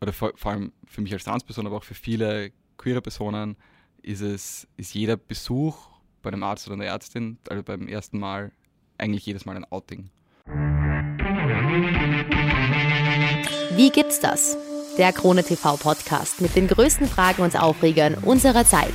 oder vor, vor allem für mich als Transperson, aber auch für viele queere Personen, ist es, ist jeder Besuch bei einem Arzt oder einer Ärztin, also beim ersten Mal, eigentlich jedes Mal ein Outing. Wie gibt's das? Der Krone TV Podcast mit den größten Fragen und Aufregern unserer Zeit.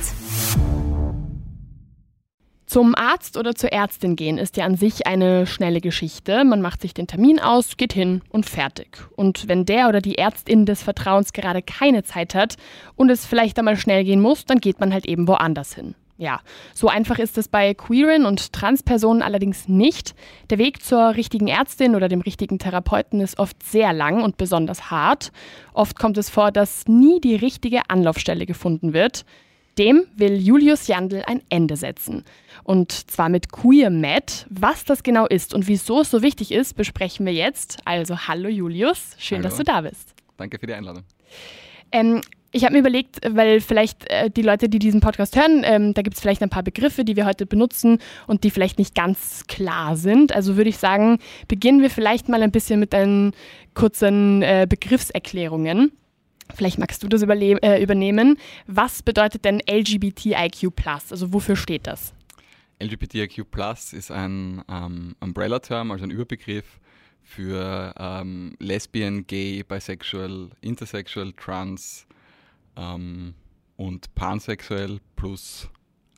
Zum Arzt oder zur Ärztin gehen ist ja an sich eine schnelle Geschichte. Man macht sich den Termin aus, geht hin und fertig. Und wenn der oder die Ärztin des Vertrauens gerade keine Zeit hat und es vielleicht einmal schnell gehen muss, dann geht man halt eben woanders hin. Ja, so einfach ist es bei queeren und Transpersonen allerdings nicht. Der Weg zur richtigen Ärztin oder dem richtigen Therapeuten ist oft sehr lang und besonders hart. Oft kommt es vor, dass nie die richtige Anlaufstelle gefunden wird. Dem will Julius Jandl ein Ende setzen. Und zwar mit Queer Med. Was das genau ist und wieso es so wichtig ist, besprechen wir jetzt. Also hallo Julius, schön, hallo. dass du da bist. Danke für die Einladung. Ähm, ich habe mir überlegt, weil vielleicht äh, die Leute, die diesen Podcast hören, ähm, da gibt es vielleicht ein paar Begriffe, die wir heute benutzen und die vielleicht nicht ganz klar sind. Also würde ich sagen, beginnen wir vielleicht mal ein bisschen mit einen kurzen äh, Begriffserklärungen. Vielleicht magst du das äh, übernehmen. Was bedeutet denn LGBTIQ? Also wofür steht das? LGBTIQ ist ein ähm, Umbrella-Term, also ein Überbegriff für ähm, Lesbian, Gay, Bisexual, Intersexual, Trans, ähm, und pansexuell plus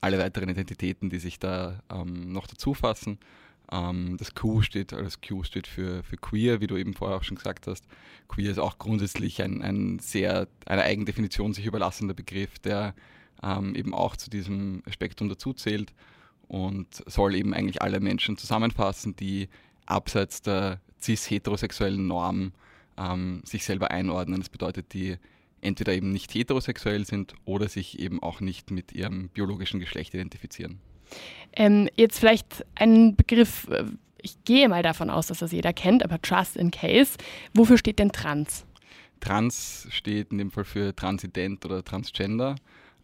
alle weiteren Identitäten, die sich da ähm, noch dazu fassen. Ähm, das Q steht, also das Q steht für, für queer, wie du eben vorher auch schon gesagt hast. Queer ist auch grundsätzlich ein, ein sehr, eine Eigendefinition sich überlassender Begriff, der ähm, eben auch zu diesem Spektrum dazu zählt und soll eben eigentlich alle Menschen zusammenfassen, die abseits der cis-heterosexuellen Norm ähm, sich selber einordnen. Das bedeutet, die entweder eben nicht heterosexuell sind oder sich eben auch nicht mit ihrem biologischen Geschlecht identifizieren. Ähm, jetzt vielleicht ein Begriff, äh, ich gehe mal davon aus, dass das jeder kennt, aber Trust in Case. Wofür steht denn Trans? Trans steht in dem Fall für Transident oder Transgender.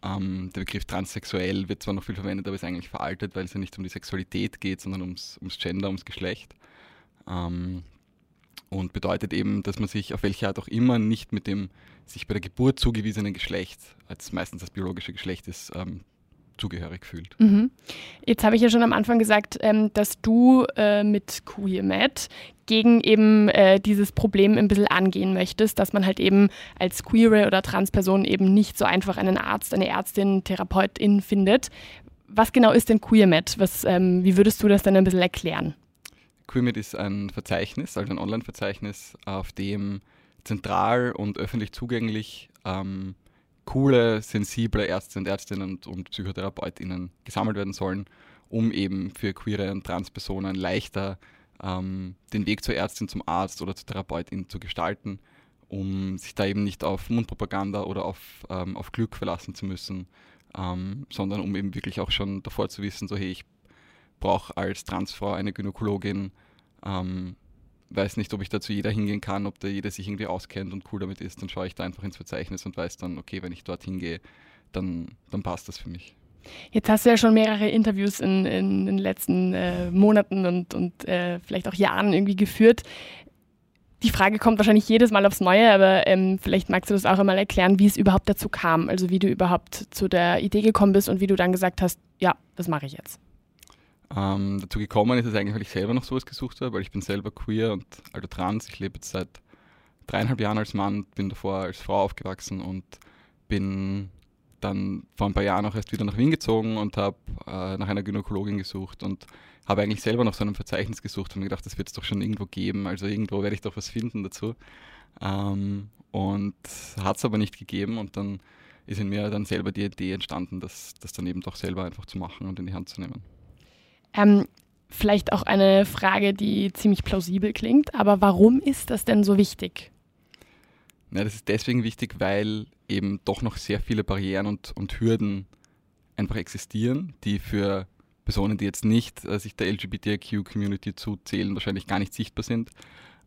Ähm, der Begriff transsexuell wird zwar noch viel verwendet, aber ist eigentlich veraltet, weil es ja nicht um die Sexualität geht, sondern ums, ums Gender, ums Geschlecht. Ähm, und bedeutet eben, dass man sich auf welche Art auch immer nicht mit dem sich bei der Geburt zugewiesenen Geschlecht, als meistens das biologische Geschlecht ist, ähm, zugehörig fühlt. Mhm. Jetzt habe ich ja schon am Anfang gesagt, ähm, dass du äh, mit QueerMed gegen eben äh, dieses Problem ein bisschen angehen möchtest, dass man halt eben als queere oder Transperson eben nicht so einfach einen Arzt, eine Ärztin, Therapeutin findet. Was genau ist denn QueerMed? Was, ähm, wie würdest du das dann ein bisschen erklären? QueerMed ist ein Verzeichnis, also ein Online-Verzeichnis, auf dem zentral und öffentlich zugänglich ähm, coole, sensible Ärzte und Ärztinnen und, und PsychotherapeutInnen gesammelt werden sollen, um eben für queere und Transpersonen leichter ähm, den Weg zur Ärztin, zum Arzt oder zur Therapeutin zu gestalten, um sich da eben nicht auf Mundpropaganda oder auf, ähm, auf Glück verlassen zu müssen, ähm, sondern um eben wirklich auch schon davor zu wissen, so hey, ich brauche als Transfrau eine Gynäkologin, ähm, weiß nicht, ob ich dazu jeder hingehen kann, ob da jeder sich irgendwie auskennt und cool damit ist, dann schaue ich da einfach ins Verzeichnis und weiß dann, okay, wenn ich dort hingehe, dann, dann passt das für mich. Jetzt hast du ja schon mehrere Interviews in, in den letzten äh, Monaten und, und äh, vielleicht auch Jahren irgendwie geführt. Die Frage kommt wahrscheinlich jedes Mal aufs Neue, aber ähm, vielleicht magst du das auch einmal erklären, wie es überhaupt dazu kam, also wie du überhaupt zu der Idee gekommen bist und wie du dann gesagt hast, ja, das mache ich jetzt. Ähm, dazu gekommen ist es eigentlich, weil ich selber noch sowas gesucht habe, weil ich bin selber queer und also trans. Ich lebe jetzt seit dreieinhalb Jahren als Mann, bin davor als Frau aufgewachsen und bin dann vor ein paar Jahren auch erst wieder nach Wien gezogen und habe äh, nach einer Gynäkologin gesucht und habe eigentlich selber nach so einem Verzeichnis gesucht und mir gedacht, das wird es doch schon irgendwo geben, also irgendwo werde ich doch was finden dazu. Ähm, und hat es aber nicht gegeben und dann ist in mir dann selber die Idee entstanden, das, das dann eben doch selber einfach zu machen und in die Hand zu nehmen. Ähm, vielleicht auch eine Frage, die ziemlich plausibel klingt, aber warum ist das denn so wichtig? Ja, das ist deswegen wichtig, weil eben doch noch sehr viele Barrieren und, und Hürden einfach existieren, die für Personen, die jetzt nicht äh, sich der LGBTIQ-Community zuzählen, wahrscheinlich gar nicht sichtbar sind.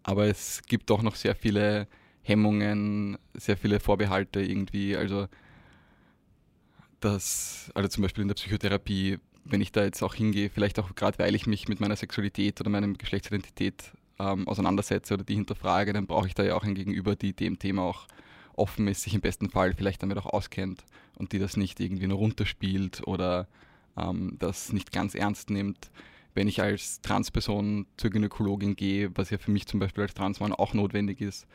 Aber es gibt doch noch sehr viele Hemmungen, sehr viele Vorbehalte irgendwie. Also, das, also zum Beispiel in der Psychotherapie wenn ich da jetzt auch hingehe, vielleicht auch gerade weil ich mich mit meiner Sexualität oder meiner Geschlechtsidentität ähm, auseinandersetze oder die hinterfrage, dann brauche ich da ja auch ein Gegenüber, die dem Thema auch offen ist, sich im besten Fall vielleicht damit auch auskennt und die das nicht irgendwie nur runterspielt oder ähm, das nicht ganz ernst nimmt. Wenn ich als Transperson zur Gynäkologin gehe, was ja für mich zum Beispiel als Transmann auch notwendig ist,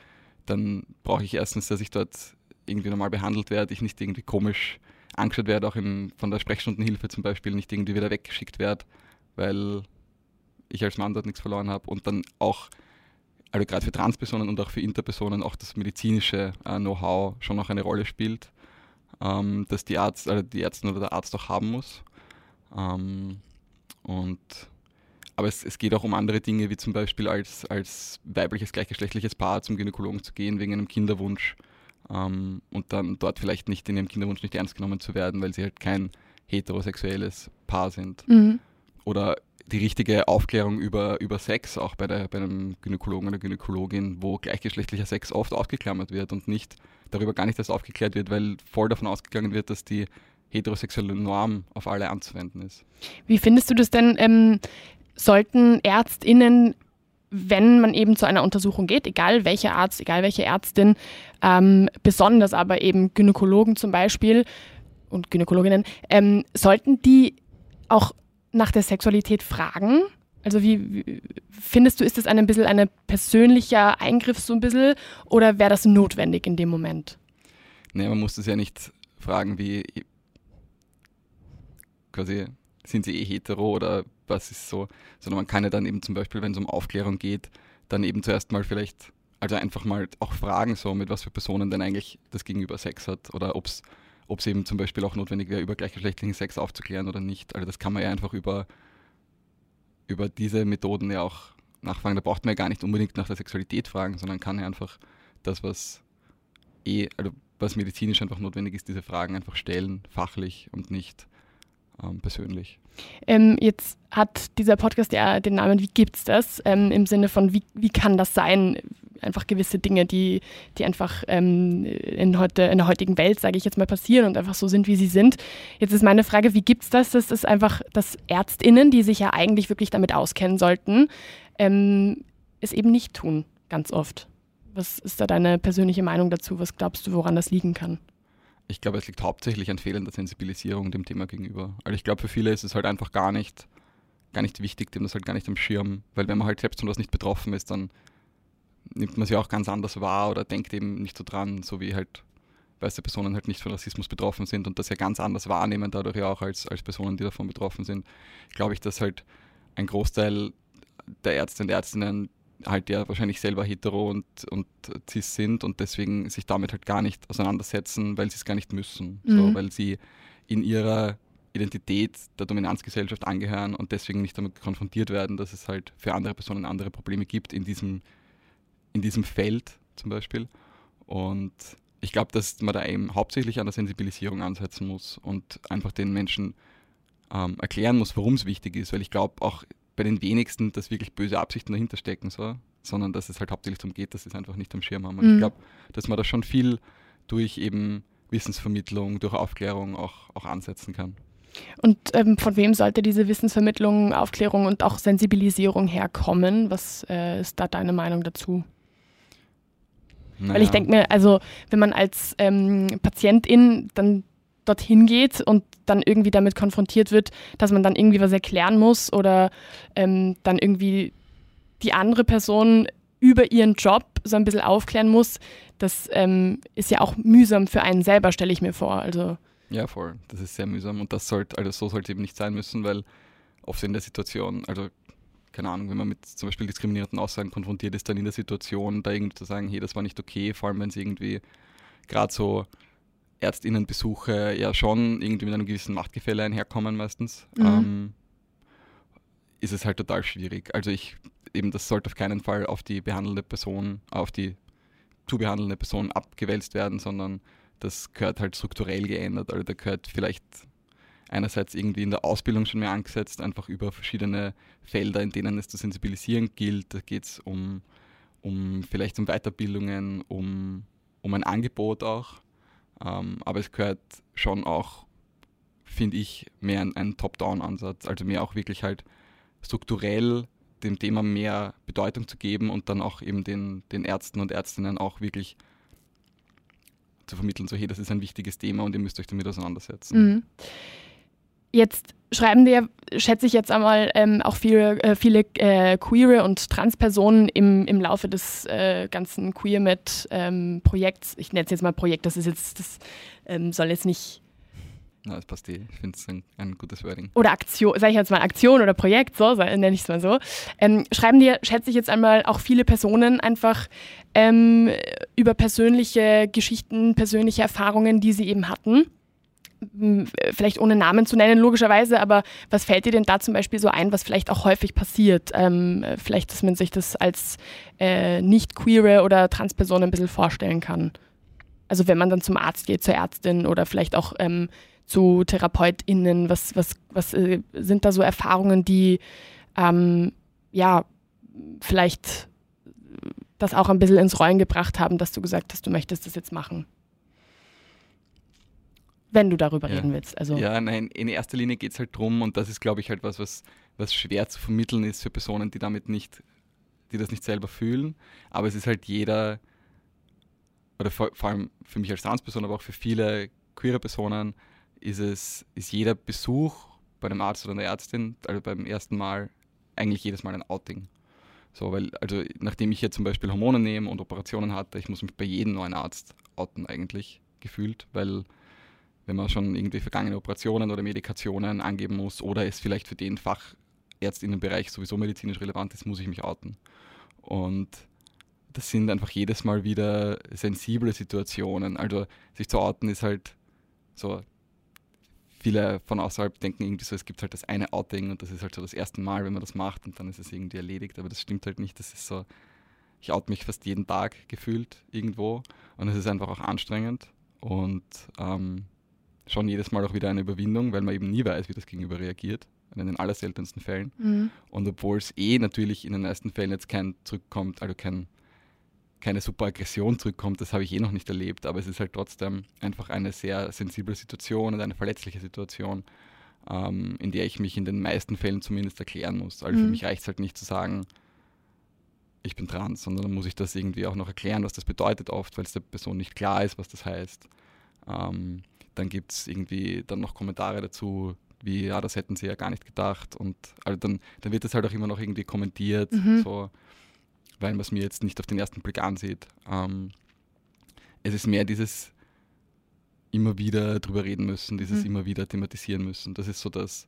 dann brauche ich erstens, dass ich dort irgendwie normal behandelt werde, ich nicht irgendwie komisch angeschaut werde, auch im, von der Sprechstundenhilfe zum Beispiel nicht irgendwie wieder weggeschickt werde, weil ich als Mann dort nichts verloren habe und dann auch, also gerade für Transpersonen und auch für Interpersonen, auch das medizinische äh, Know-how schon noch eine Rolle spielt, ähm, dass die, Arzt, also die Ärztin oder der Arzt auch haben muss. Ähm, und aber es, es, geht auch um andere Dinge, wie zum Beispiel als, als weibliches gleichgeschlechtliches Paar zum Gynäkologen zu gehen wegen einem Kinderwunsch ähm, und dann dort vielleicht nicht in ihrem Kinderwunsch nicht ernst genommen zu werden, weil sie halt kein heterosexuelles Paar sind. Mhm. Oder die richtige Aufklärung über, über Sex, auch bei, der, bei einem Gynäkologen oder Gynäkologin, wo gleichgeschlechtlicher Sex oft ausgeklammert wird und nicht darüber gar nicht erst aufgeklärt wird, weil voll davon ausgegangen wird, dass die heterosexuelle Norm auf alle anzuwenden ist. Wie findest du das denn? Ähm, sollten ÄrztInnen wenn man eben zu einer Untersuchung geht, egal welcher Arzt, egal welche Ärztin, ähm, besonders aber eben Gynäkologen zum Beispiel und Gynäkologinnen, ähm, sollten die auch nach der Sexualität fragen? Also wie, wie findest du, ist das ein bisschen ein persönlicher Eingriff so ein bisschen oder wäre das notwendig in dem Moment? Nee, man muss das ja nicht fragen, wie quasi sind sie eh hetero oder was ist so, sondern man kann ja dann eben zum Beispiel, wenn es um Aufklärung geht, dann eben zuerst mal vielleicht, also einfach mal auch fragen, so mit was für Personen denn eigentlich das Gegenüber Sex hat oder ob es ob es eben zum Beispiel auch notwendig wäre, über gleichgeschlechtlichen Sex aufzuklären oder nicht. Also das kann man ja einfach über, über diese Methoden ja auch nachfragen. Da braucht man ja gar nicht unbedingt nach der Sexualität fragen, sondern kann ja einfach das, was eh, also was medizinisch einfach notwendig ist, diese Fragen einfach stellen, fachlich und nicht ähm, persönlich. Ähm, jetzt hat dieser Podcast ja den Namen Wie gibt's das? Ähm, Im Sinne von, wie, wie kann das sein? Einfach gewisse Dinge, die, die einfach ähm, in, heute, in der heutigen Welt, sage ich jetzt mal, passieren und einfach so sind, wie sie sind. Jetzt ist meine Frage, wie gibt's das? Das ist einfach, dass ÄrztInnen, die sich ja eigentlich wirklich damit auskennen sollten, ähm, es eben nicht tun, ganz oft. Was ist da deine persönliche Meinung dazu? Was glaubst du, woran das liegen kann? Ich glaube, es liegt hauptsächlich an fehlender Sensibilisierung dem Thema gegenüber. Also ich glaube, für viele ist es halt einfach gar nicht, gar nicht wichtig, dem das halt gar nicht am Schirm, weil wenn man halt selbst von was nicht betroffen ist, dann nimmt man sie auch ganz anders wahr oder denkt eben nicht so dran, so wie halt weiße Personen halt nicht von Rassismus betroffen sind und das ja ganz anders wahrnehmen, dadurch ja auch als, als Personen, die davon betroffen sind, glaube ich, dass halt ein Großteil der Ärzte und Ärztinnen halt ja wahrscheinlich selber hetero und, und cis sind und deswegen sich damit halt gar nicht auseinandersetzen, weil sie es gar nicht müssen. Mhm. So, weil sie in ihrer Identität der Dominanzgesellschaft angehören und deswegen nicht damit konfrontiert werden, dass es halt für andere Personen andere Probleme gibt in diesem, in diesem Feld zum Beispiel. Und ich glaube, dass man da eben hauptsächlich an der Sensibilisierung ansetzen muss und einfach den Menschen ähm, erklären muss, warum es wichtig ist, weil ich glaube auch bei den wenigsten, dass wirklich böse Absichten dahinter stecken, so, sondern dass es halt hauptsächlich darum geht, dass sie es einfach nicht am Schirm haben. Und mhm. ich glaube, dass man da schon viel durch eben Wissensvermittlung, durch Aufklärung auch, auch ansetzen kann. Und ähm, von wem sollte diese Wissensvermittlung, Aufklärung und auch Sensibilisierung herkommen? Was äh, ist da deine Meinung dazu? Naja. Weil ich denke mir, also wenn man als ähm, Patientin dann dorthin geht und dann irgendwie damit konfrontiert wird, dass man dann irgendwie was erklären muss oder ähm, dann irgendwie die andere Person über ihren Job so ein bisschen aufklären muss, das ähm, ist ja auch mühsam für einen selber, stelle ich mir vor. Also ja, voll. Das ist sehr mühsam und das sollte, also so sollte eben nicht sein müssen, weil oft in der Situation, also keine Ahnung, wenn man mit zum Beispiel diskriminierenden Aussagen konfrontiert ist, dann in der Situation da irgendwie zu sagen, hey, das war nicht okay, vor allem wenn es irgendwie gerade so Ärztinnenbesuche ja schon irgendwie mit einem gewissen Machtgefälle einherkommen meistens, mhm. ähm, ist es halt total schwierig. Also ich, eben das sollte auf keinen Fall auf die behandelnde Person, auf die zu behandelnde Person abgewälzt werden, sondern das gehört halt strukturell geändert. Also da gehört vielleicht einerseits irgendwie in der Ausbildung schon mehr angesetzt, einfach über verschiedene Felder, in denen es zu sensibilisieren gilt. Da geht es um, um vielleicht um Weiterbildungen, um, um ein Angebot auch. Ähm, aber es gehört schon auch, finde ich, mehr ein, ein Top-Down-Ansatz, also mehr auch wirklich halt strukturell dem Thema mehr Bedeutung zu geben und dann auch eben den, den Ärzten und Ärztinnen auch wirklich zu vermitteln, so hey, das ist ein wichtiges Thema und ihr müsst euch damit auseinandersetzen. Mhm. Jetzt schreiben dir, schätze ich jetzt einmal, ähm, auch viele, äh, viele äh, queere und Transpersonen im, im Laufe des äh, ganzen Queer-Med-Projekts. Ähm, ich nenne es jetzt mal Projekt, das ist jetzt, das ähm, soll jetzt nicht. Na, das passt eh. Ich finde es ein, ein, gutes Wording. Oder Aktion, sage ich jetzt mal Aktion oder Projekt, so nenne ich es mal so. Ähm, schreiben dir, schätze ich jetzt einmal, auch viele Personen einfach ähm, über persönliche Geschichten, persönliche Erfahrungen, die sie eben hatten vielleicht ohne Namen zu nennen, logischerweise, aber was fällt dir denn da zum Beispiel so ein, was vielleicht auch häufig passiert? Ähm, vielleicht, dass man sich das als äh, nicht-queere oder Transperson ein bisschen vorstellen kann. Also wenn man dann zum Arzt geht, zur Ärztin oder vielleicht auch ähm, zu TherapeutInnen, was, was, was äh, sind da so Erfahrungen, die ähm, ja vielleicht das auch ein bisschen ins Rollen gebracht haben, dass du gesagt hast, du möchtest das jetzt machen? Wenn du darüber ja. reden willst. Also ja, nein, in erster Linie geht es halt drum und das ist, glaube ich, halt was, was, was schwer zu vermitteln ist für Personen, die damit nicht, die das nicht selber fühlen. Aber es ist halt jeder, oder vor, vor allem für mich als Transperson, aber auch für viele queere Personen, ist es, ist jeder Besuch bei einem Arzt oder einer Ärztin, also beim ersten Mal, eigentlich jedes Mal ein Outing. So, weil, also nachdem ich jetzt zum Beispiel Hormone nehme und Operationen hatte, ich muss mich bei jedem neuen Arzt outen eigentlich gefühlt, weil wenn man schon irgendwie vergangene Operationen oder Medikationen angeben muss oder es vielleicht für den Fachärztinnenbereich sowieso medizinisch relevant ist, muss ich mich outen. Und das sind einfach jedes Mal wieder sensible Situationen. Also sich zu outen ist halt so, viele von außerhalb denken irgendwie so, es gibt halt das eine Outing und das ist halt so das erste Mal, wenn man das macht und dann ist es irgendwie erledigt. Aber das stimmt halt nicht. Das ist so, ich oute mich fast jeden Tag gefühlt irgendwo und es ist einfach auch anstrengend. Und ähm, schon jedes Mal auch wieder eine Überwindung, weil man eben nie weiß, wie das Gegenüber reagiert. In den allerseltensten Fällen. Mhm. Und obwohl es eh natürlich in den meisten Fällen jetzt kein zurückkommt, also kein, keine super Aggression zurückkommt, das habe ich eh noch nicht erlebt, aber es ist halt trotzdem einfach eine sehr sensible Situation und eine verletzliche Situation, ähm, in der ich mich in den meisten Fällen zumindest erklären muss. Also mhm. für mich reicht es halt nicht zu sagen, ich bin trans, sondern dann muss ich das irgendwie auch noch erklären, was das bedeutet oft, weil es der Person nicht klar ist, was das heißt. Ähm, dann gibt es irgendwie dann noch Kommentare dazu, wie, ja, das hätten sie ja gar nicht gedacht. Und also dann, dann wird das halt auch immer noch irgendwie kommentiert, mhm. so, weil man es mir jetzt nicht auf den ersten Blick ansieht. Ähm, es ist mehr dieses immer wieder drüber reden müssen, dieses mhm. immer wieder thematisieren müssen. Das ist so das,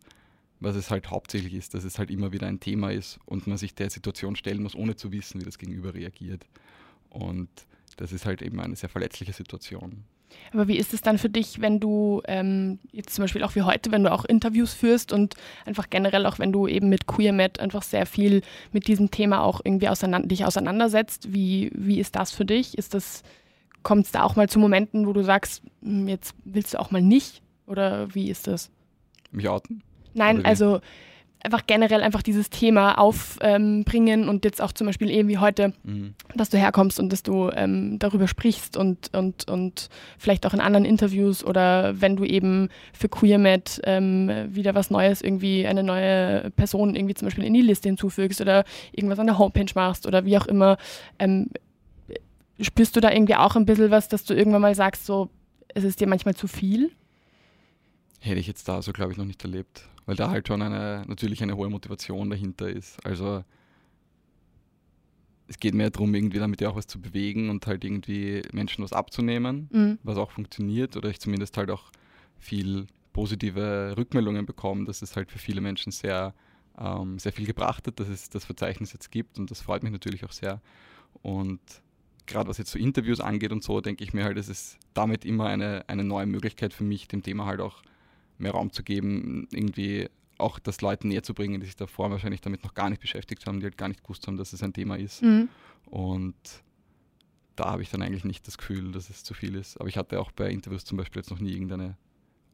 was es halt hauptsächlich ist, dass es halt immer wieder ein Thema ist und man sich der Situation stellen muss, ohne zu wissen, wie das Gegenüber reagiert. Und das ist halt eben eine sehr verletzliche Situation. Aber wie ist es dann für dich, wenn du ähm, jetzt zum Beispiel auch wie heute, wenn du auch Interviews führst und einfach generell auch wenn du eben mit QueerMed einfach sehr viel mit diesem Thema auch irgendwie auseinander, dich auseinandersetzt, wie, wie ist das für dich? Ist das, kommt es da auch mal zu Momenten, wo du sagst, hm, jetzt willst du auch mal nicht? Oder wie ist das? Mich outen? Nein, also einfach generell einfach dieses Thema aufbringen ähm, und jetzt auch zum Beispiel eben wie heute, mhm. dass du herkommst und dass du ähm, darüber sprichst und, und, und vielleicht auch in anderen Interviews oder wenn du eben für QueerMed ähm, wieder was Neues, irgendwie eine neue Person irgendwie zum Beispiel in die Liste hinzufügst oder irgendwas an der Homepage machst oder wie auch immer, ähm, spürst du da irgendwie auch ein bisschen was, dass du irgendwann mal sagst, so, es ist dir manchmal zu viel? Hätte ich jetzt da so, glaube ich, noch nicht erlebt weil da halt schon eine, natürlich eine hohe Motivation dahinter ist. Also es geht mehr darum, irgendwie damit ja auch was zu bewegen und halt irgendwie Menschen was abzunehmen, mhm. was auch funktioniert oder ich zumindest halt auch viel positive Rückmeldungen bekomme, dass es halt für viele Menschen sehr, ähm, sehr viel gebracht hat, dass es das Verzeichnis jetzt gibt und das freut mich natürlich auch sehr. Und gerade was jetzt so Interviews angeht und so, denke ich mir halt, es ist damit immer eine, eine neue Möglichkeit für mich, dem Thema halt auch mehr Raum zu geben, irgendwie auch das Leuten näher zu bringen, die sich davor wahrscheinlich damit noch gar nicht beschäftigt haben, die halt gar nicht gewusst haben, dass es ein Thema ist. Mhm. Und da habe ich dann eigentlich nicht das Gefühl, dass es zu viel ist. Aber ich hatte auch bei Interviews zum Beispiel jetzt noch nie irgendeine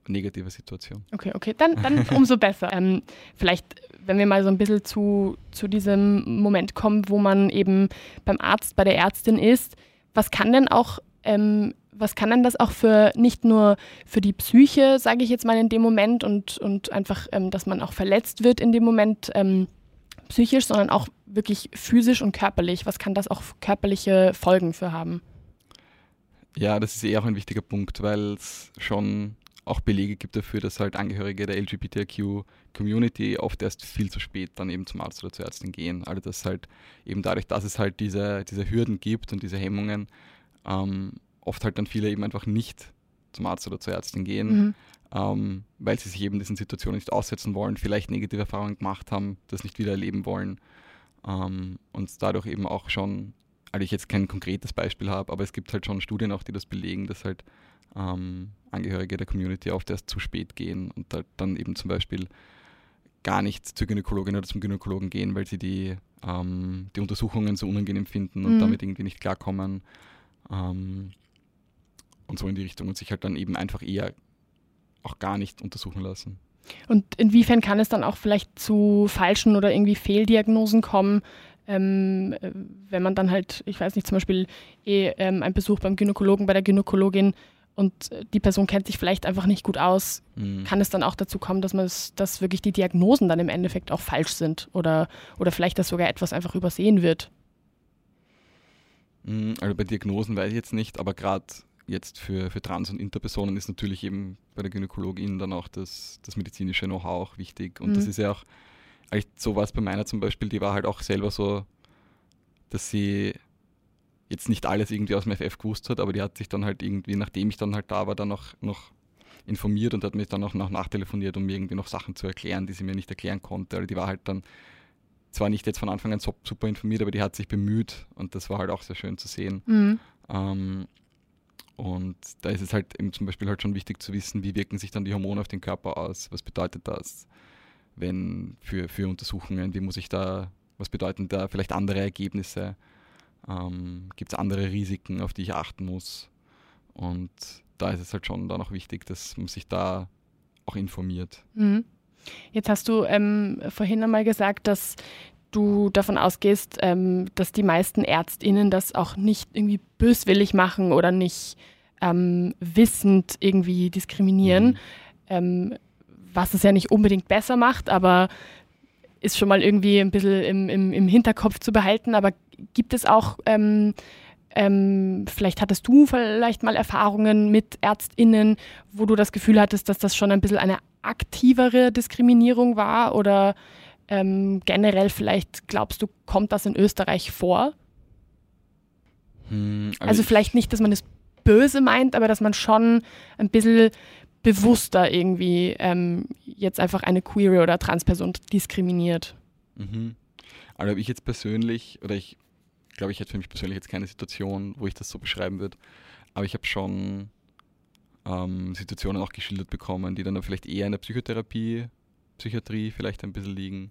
negative Situation. Okay, okay, dann, dann umso besser. Ähm, vielleicht, wenn wir mal so ein bisschen zu, zu diesem Moment kommen, wo man eben beim Arzt, bei der Ärztin ist, was kann denn auch ähm, was kann denn das auch für nicht nur für die Psyche, sage ich jetzt mal in dem Moment und, und einfach, ähm, dass man auch verletzt wird in dem Moment ähm, psychisch, sondern auch wirklich physisch und körperlich. Was kann das auch körperliche Folgen für haben? Ja, das ist eher auch ein wichtiger Punkt, weil es schon auch Belege gibt dafür, dass halt Angehörige der LGBTQ-Community oft erst viel zu spät dann eben zum Arzt oder zur Ärztin gehen. Also dass halt eben dadurch, dass es halt diese, diese Hürden gibt und diese Hemmungen, ähm, oft halt dann viele eben einfach nicht zum Arzt oder zur Ärztin gehen, mhm. ähm, weil sie sich eben diesen Situationen nicht aussetzen wollen, vielleicht negative Erfahrungen gemacht haben, das nicht wieder erleben wollen ähm, und dadurch eben auch schon, also ich jetzt kein konkretes Beispiel habe, aber es gibt halt schon Studien auch, die das belegen, dass halt ähm, Angehörige der Community oft erst zu spät gehen und halt dann eben zum Beispiel gar nicht zur Gynäkologin oder zum Gynäkologen gehen, weil sie die, ähm, die Untersuchungen so unangenehm finden und mhm. damit irgendwie nicht klarkommen. Ähm, und so in die Richtung und sich halt dann eben einfach eher auch gar nicht untersuchen lassen. Und inwiefern kann es dann auch vielleicht zu falschen oder irgendwie Fehldiagnosen kommen, ähm, äh, wenn man dann halt, ich weiß nicht, zum Beispiel eh, ähm, ein Besuch beim Gynäkologen, bei der Gynäkologin und die Person kennt sich vielleicht einfach nicht gut aus, mhm. kann es dann auch dazu kommen, dass man es, dass wirklich die Diagnosen dann im Endeffekt auch falsch sind oder, oder vielleicht dass sogar etwas einfach übersehen wird. Mhm, also bei Diagnosen weiß ich jetzt nicht, aber gerade jetzt für, für Trans- und Interpersonen ist natürlich eben bei der Gynäkologin dann auch das, das medizinische Know-how auch wichtig. Und mhm. das ist ja auch, so war es bei meiner zum Beispiel, die war halt auch selber so, dass sie jetzt nicht alles irgendwie aus dem FF gewusst hat, aber die hat sich dann halt irgendwie, nachdem ich dann halt da war, dann noch, noch informiert und hat mich dann auch noch nachtelefoniert, um mir irgendwie noch Sachen zu erklären, die sie mir nicht erklären konnte. Also die war halt dann zwar nicht jetzt von Anfang an super informiert, aber die hat sich bemüht und das war halt auch sehr schön zu sehen. Mhm. Ähm, und da ist es halt eben zum Beispiel halt schon wichtig zu wissen, wie wirken sich dann die Hormone auf den Körper aus? Was bedeutet das, wenn für, für Untersuchungen? Wie muss ich da, was bedeuten da vielleicht andere Ergebnisse? Ähm, Gibt es andere Risiken, auf die ich achten muss? Und da ist es halt schon dann auch wichtig, dass man sich da auch informiert. Mhm. Jetzt hast du ähm, vorhin einmal gesagt, dass du davon ausgehst, ähm, dass die meisten ÄrztInnen das auch nicht irgendwie böswillig machen oder nicht ähm, wissend irgendwie diskriminieren, mhm. ähm, was es ja nicht unbedingt besser macht, aber ist schon mal irgendwie ein bisschen im, im, im Hinterkopf zu behalten. Aber gibt es auch, ähm, ähm, vielleicht hattest du vielleicht mal Erfahrungen mit ÄrztInnen, wo du das Gefühl hattest, dass das schon ein bisschen eine aktivere Diskriminierung war oder ähm, generell vielleicht glaubst du, kommt das in Österreich vor? Hm, also, also vielleicht nicht, dass man es böse meint, aber dass man schon ein bisschen bewusster irgendwie ähm, jetzt einfach eine queere oder Transperson diskriminiert. Mhm. Also habe ich jetzt persönlich, oder ich glaube, ich hätte für mich persönlich jetzt keine Situation, wo ich das so beschreiben würde, aber ich habe schon ähm, Situationen auch geschildert bekommen, die dann vielleicht eher in der Psychotherapie Psychiatrie vielleicht ein bisschen liegen,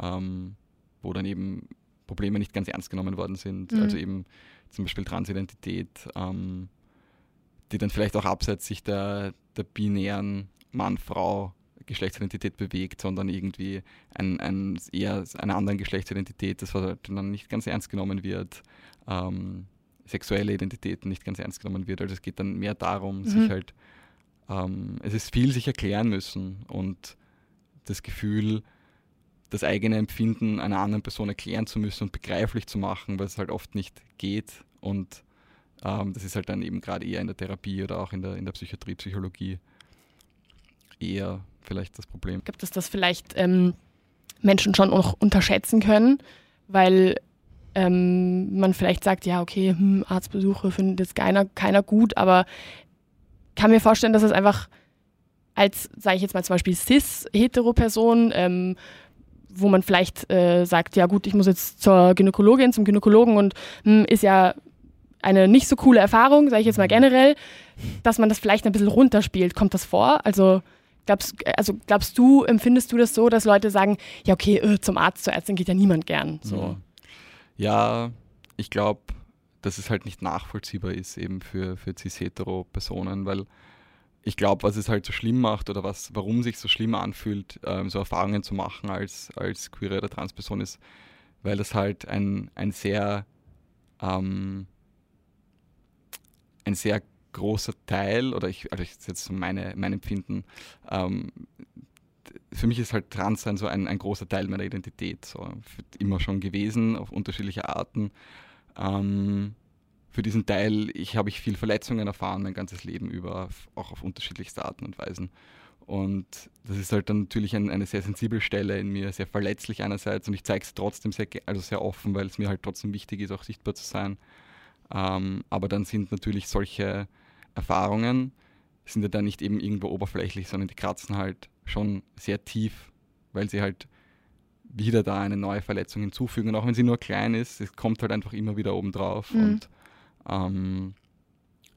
ähm, wo dann eben Probleme nicht ganz ernst genommen worden sind. Mhm. Also eben zum Beispiel Transidentität, ähm, die dann vielleicht auch abseits sich der, der binären Mann-Frau Geschlechtsidentität bewegt, sondern irgendwie ein, ein, eher einer anderen Geschlechtsidentität, das dann nicht ganz ernst genommen wird, ähm, sexuelle Identitäten nicht ganz ernst genommen wird. Also es geht dann mehr darum, mhm. sich halt, ähm, es ist viel sich erklären müssen und das Gefühl, das eigene Empfinden einer anderen Person erklären zu müssen und begreiflich zu machen, weil es halt oft nicht geht. Und ähm, das ist halt dann eben gerade eher in der Therapie oder auch in der, in der Psychiatrie, Psychologie eher vielleicht das Problem. Gibt es das vielleicht ähm, Menschen schon noch unterschätzen können, weil ähm, man vielleicht sagt, ja, okay, hm, Arztbesuche findet jetzt keiner, keiner gut, aber kann mir vorstellen, dass es einfach als, sage ich jetzt mal zum Beispiel cis-hetero-Person, ähm, wo man vielleicht äh, sagt, ja gut, ich muss jetzt zur Gynäkologin, zum Gynäkologen und mh, hm, ist ja eine nicht so coole Erfahrung, sage ich jetzt mal generell, dass man das vielleicht ein bisschen runterspielt. Kommt das vor? Also glaubst, also glaubst du, empfindest du das so, dass Leute sagen, ja okay, äh, zum Arzt, zur Ärztin geht ja niemand gern? So. Mhm. Ja, ich glaube, dass es halt nicht nachvollziehbar ist eben für, für cis-hetero-Personen, weil ich glaube, was es halt so schlimm macht oder was, warum sich so schlimm anfühlt, ähm, so Erfahrungen zu machen als, als queere oder Transperson ist, weil das halt ein, ein sehr ähm, ein sehr großer Teil, oder ich, also ich jetzt meine, mein Empfinden, ähm, für mich ist halt Transsein so ein, ein großer Teil meiner Identität, so immer schon gewesen, auf unterschiedliche Arten. Ähm, für diesen Teil, ich habe ich viel Verletzungen erfahren, mein ganzes Leben über, auch auf unterschiedlichste Arten und Weisen. Und das ist halt dann natürlich ein, eine sehr sensible Stelle in mir, sehr verletzlich einerseits und ich zeige es trotzdem sehr, also sehr offen, weil es mir halt trotzdem wichtig ist, auch sichtbar zu sein. Ähm, aber dann sind natürlich solche Erfahrungen, sind ja dann nicht eben irgendwo oberflächlich, sondern die kratzen halt schon sehr tief, weil sie halt wieder da eine neue Verletzung hinzufügen. Und auch wenn sie nur klein ist, es kommt halt einfach immer wieder oben drauf. Mhm. Und ähm,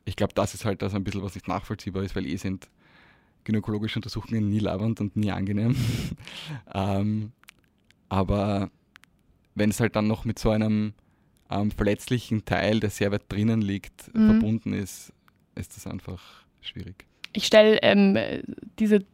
ich glaube, das ist halt das ein bisschen, was nicht nachvollziehbar ist, weil eh sind gynäkologische Untersuchungen nie labernd und nie angenehm. ähm, aber wenn es halt dann noch mit so einem ähm, verletzlichen Teil, der sehr weit drinnen liegt, mhm. verbunden ist, ist das einfach schwierig. Ich stelle ähm, diese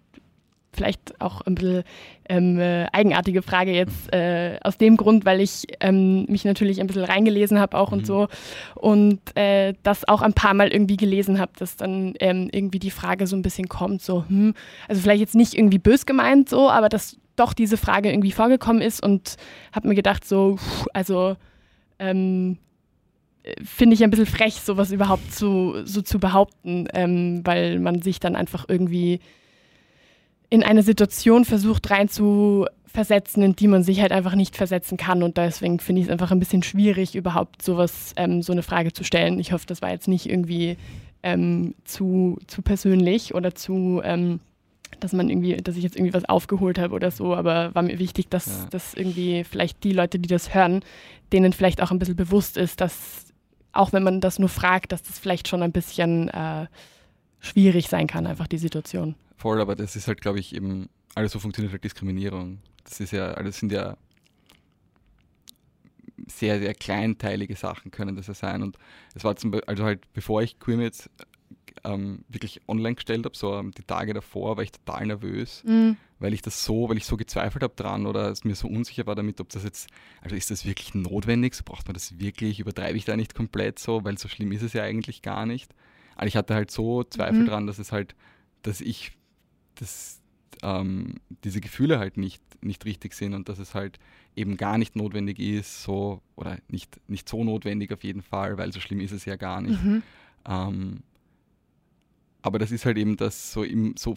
vielleicht auch ein bisschen ähm, äh, eigenartige Frage jetzt äh, aus dem Grund, weil ich ähm, mich natürlich ein bisschen reingelesen habe auch mhm. und so und äh, das auch ein paar Mal irgendwie gelesen habe, dass dann ähm, irgendwie die Frage so ein bisschen kommt, so, hm, also vielleicht jetzt nicht irgendwie bös gemeint so, aber dass doch diese Frage irgendwie vorgekommen ist und habe mir gedacht so, also ähm, finde ich ein bisschen frech, sowas überhaupt zu, so zu behaupten, ähm, weil man sich dann einfach irgendwie in eine Situation versucht rein zu versetzen, in die man sich halt einfach nicht versetzen kann. Und deswegen finde ich es einfach ein bisschen schwierig, überhaupt sowas, ähm, so eine Frage zu stellen. Ich hoffe, das war jetzt nicht irgendwie ähm, zu, zu persönlich oder zu, ähm, dass man irgendwie, dass ich jetzt irgendwie was aufgeholt habe oder so, aber war mir wichtig, dass, ja. dass irgendwie vielleicht die Leute, die das hören, denen vielleicht auch ein bisschen bewusst ist, dass auch wenn man das nur fragt, dass das vielleicht schon ein bisschen äh, schwierig sein kann, einfach die Situation. Voll, aber das ist halt, glaube ich, eben, alles so funktioniert halt Diskriminierung. Das ist ja, alles sind ja sehr, sehr kleinteilige Sachen können das ja sein. Und es war zum Beispiel, also halt, bevor ich Queermates ähm, wirklich online gestellt habe, so ähm, die Tage davor, war ich total nervös, mhm. weil ich das so, weil ich so gezweifelt habe dran oder es mir so unsicher war damit, ob das jetzt, also ist das wirklich notwendig, so braucht man das wirklich, übertreibe ich da nicht komplett so, weil so schlimm ist es ja eigentlich gar nicht. Aber ich hatte halt so Zweifel mhm. dran, dass es halt, dass ich dass ähm, diese Gefühle halt nicht, nicht richtig sind und dass es halt eben gar nicht notwendig ist, so oder nicht, nicht so notwendig auf jeden Fall, weil so schlimm ist es ja gar nicht. Mhm. Ähm, aber das ist halt eben das so, im, so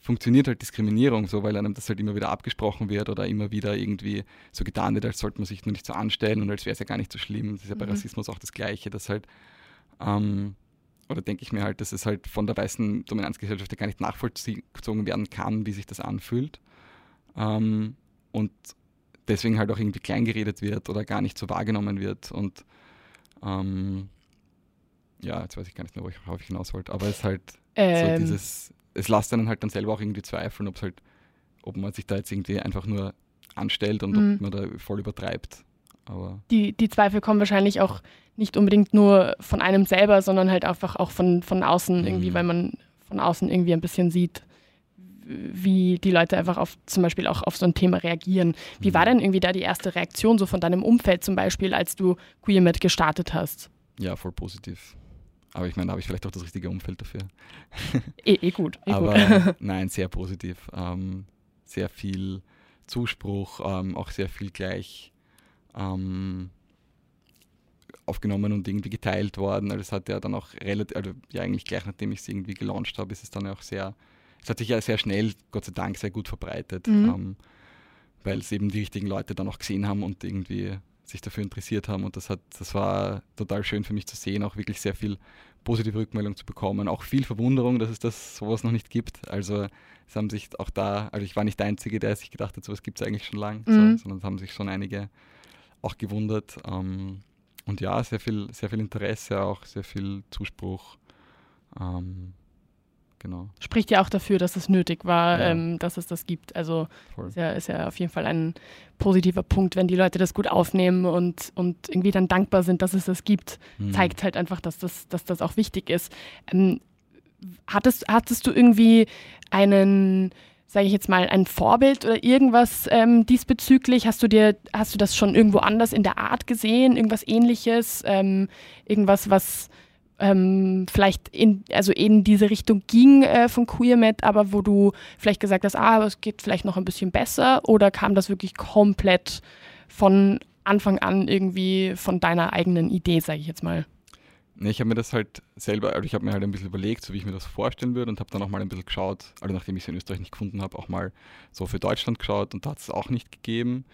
funktioniert halt Diskriminierung so, weil einem das halt immer wieder abgesprochen wird oder immer wieder irgendwie so getan wird, als sollte man sich nur nicht so anstellen und als wäre es ja gar nicht so schlimm. Das ist ja bei mhm. Rassismus auch das Gleiche, dass halt ähm, oder denke ich mir halt, dass es halt von der weißen Dominanzgesellschaft ja gar nicht nachvollzogen werden kann, wie sich das anfühlt. Ähm, und deswegen halt auch irgendwie kleingeredet wird oder gar nicht so wahrgenommen wird. Und ähm, ja, jetzt weiß ich gar nicht mehr, worauf ich hinaus wollte, aber es ist halt ähm. so dieses, es lässt einen halt dann selber auch irgendwie zweifeln, ob es halt, ob man sich da jetzt irgendwie einfach nur anstellt und mhm. ob man da voll übertreibt. Aber die, die Zweifel kommen wahrscheinlich auch nicht unbedingt nur von einem selber, sondern halt einfach auch von, von außen irgendwie, mhm. weil man von außen irgendwie ein bisschen sieht, wie die Leute einfach auf zum Beispiel auch auf so ein Thema reagieren. Wie war mhm. denn irgendwie da die erste Reaktion so von deinem Umfeld zum Beispiel, als du QueerMed gestartet hast? Ja, voll positiv. Aber ich meine, da habe ich vielleicht auch das richtige Umfeld dafür. Eh, eh gut. Eh Aber gut. nein, sehr positiv. Ähm, sehr viel Zuspruch, ähm, auch sehr viel gleich ähm, aufgenommen und irgendwie geteilt worden. Also es hat ja dann auch relativ, also ja eigentlich gleich nachdem ich es irgendwie gelauncht habe, ist es dann auch sehr, es hat sich ja sehr schnell, Gott sei Dank, sehr gut verbreitet, mhm. ähm, weil es eben die richtigen Leute dann auch gesehen haben und irgendwie sich dafür interessiert haben und das hat, das war total schön für mich zu sehen, auch wirklich sehr viel positive Rückmeldung zu bekommen, auch viel Verwunderung, dass es das sowas noch nicht gibt. Also es haben sich auch da, also ich war nicht der Einzige, der sich gedacht hat, sowas gibt es eigentlich schon lange, mhm. so, sondern es haben sich schon einige auch gewundert. Ähm, und ja, sehr viel, sehr viel Interesse, auch sehr viel Zuspruch. Ähm, genau. Spricht ja auch dafür, dass es nötig war, ja. ähm, dass es das gibt. Also ist ja, ist ja, auf jeden Fall ein positiver Punkt, wenn die Leute das gut aufnehmen und, und irgendwie dann dankbar sind, dass es das gibt. Mhm. Zeigt halt einfach, dass das, dass das auch wichtig ist. Ähm, hattest, hattest du irgendwie einen sage ich jetzt mal, ein Vorbild oder irgendwas ähm, diesbezüglich? Hast du dir, hast du das schon irgendwo anders in der Art gesehen? Irgendwas ähnliches? Ähm, irgendwas, was ähm, vielleicht in, also in diese Richtung ging äh, von QueerMed, aber wo du vielleicht gesagt hast, ah, es geht vielleicht noch ein bisschen besser? Oder kam das wirklich komplett von Anfang an irgendwie von deiner eigenen Idee, sage ich jetzt mal? Ich habe mir das halt selber, also ich habe mir halt ein bisschen überlegt, so wie ich mir das vorstellen würde und habe dann auch mal ein bisschen geschaut, also nachdem ich es in Österreich nicht gefunden habe, auch mal so für Deutschland geschaut und da hat es auch nicht gegeben.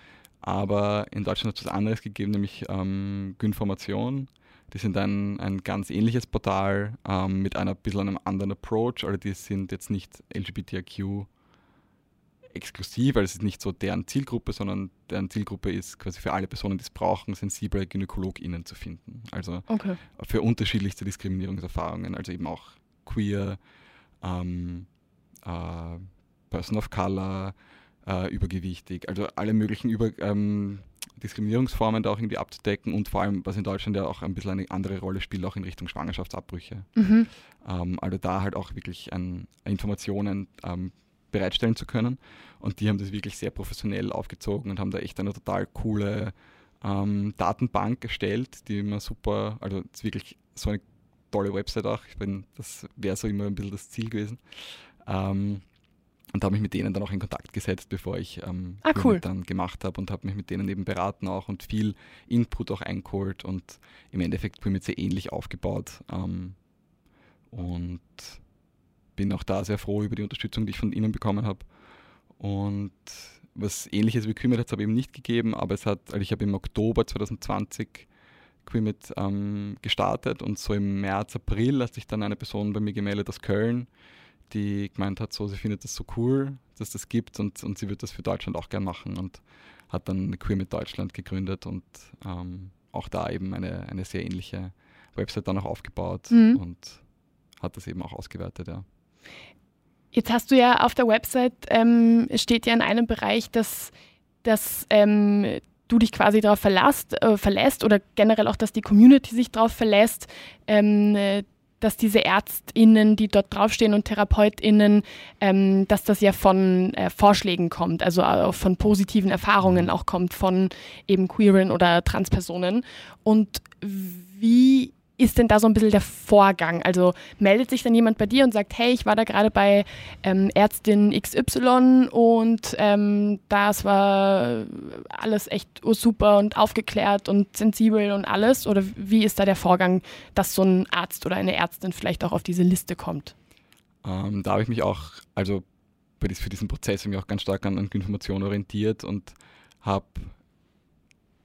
Aber in Deutschland hat es was anderes gegeben, nämlich ähm, Günformation. Die sind ein, ein ganz ähnliches Portal ähm, mit einer bisschen einem anderen Approach. Also die sind jetzt nicht LGBTIQ exklusiv, weil es ist nicht so deren Zielgruppe, sondern deren Zielgruppe ist quasi für alle Personen, die es brauchen, sensible GynäkologInnen zu finden. Also okay. für unterschiedlichste Diskriminierungserfahrungen, also eben auch queer, ähm, äh, Person of Color, äh, übergewichtig, also alle möglichen Über ähm, Diskriminierungsformen da auch irgendwie abzudecken und vor allem, was in Deutschland ja auch ein bisschen eine andere Rolle spielt, auch in Richtung Schwangerschaftsabbrüche. Mhm. Ähm, also da halt auch wirklich an Informationen ähm, bereitstellen zu können. Und die haben das wirklich sehr professionell aufgezogen und haben da echt eine total coole ähm, Datenbank erstellt, die immer super, also es ist wirklich so eine tolle Website auch. Ich bin, das wäre so immer ein bisschen das Ziel gewesen. Ähm, und habe mich mit denen dann auch in Kontakt gesetzt, bevor ich ähm, ah, cool. dann gemacht habe und habe mich mit denen eben beraten auch und viel Input auch eingeholt und im Endeffekt bin ich sehr ähnlich aufgebaut. Ähm, und bin auch da sehr froh über die Unterstützung, die ich von ihnen bekommen habe. Und was ähnliches wie Quimet hat es aber eben nicht gegeben, aber es hat, also ich habe im Oktober 2020 Quimet ähm, gestartet und so im März, April hat sich dann eine Person bei mir gemeldet aus Köln, die gemeint hat, so sie findet das so cool, dass das gibt und, und sie wird das für Deutschland auch gern machen und hat dann Queer Deutschland gegründet und ähm, auch da eben eine, eine sehr ähnliche Website dann auch aufgebaut mhm. und hat das eben auch ausgewertet, ja. Jetzt hast du ja auf der Website, ähm, steht ja in einem Bereich, dass, dass ähm, du dich quasi darauf verlässt, äh, verlässt oder generell auch, dass die Community sich darauf verlässt, ähm, dass diese ÄrztInnen, die dort draufstehen und TherapeutInnen, ähm, dass das ja von äh, Vorschlägen kommt, also auch von positiven Erfahrungen auch kommt von eben queeren oder Transpersonen. Und wie ist denn da so ein bisschen der Vorgang? Also meldet sich dann jemand bei dir und sagt, hey, ich war da gerade bei ähm, Ärztin XY und ähm, das war alles echt super und aufgeklärt und sensibel und alles? Oder wie ist da der Vorgang, dass so ein Arzt oder eine Ärztin vielleicht auch auf diese Liste kommt? Ähm, da habe ich mich auch, also für diesen Prozess mich auch ganz stark an, an Informationen orientiert und habe,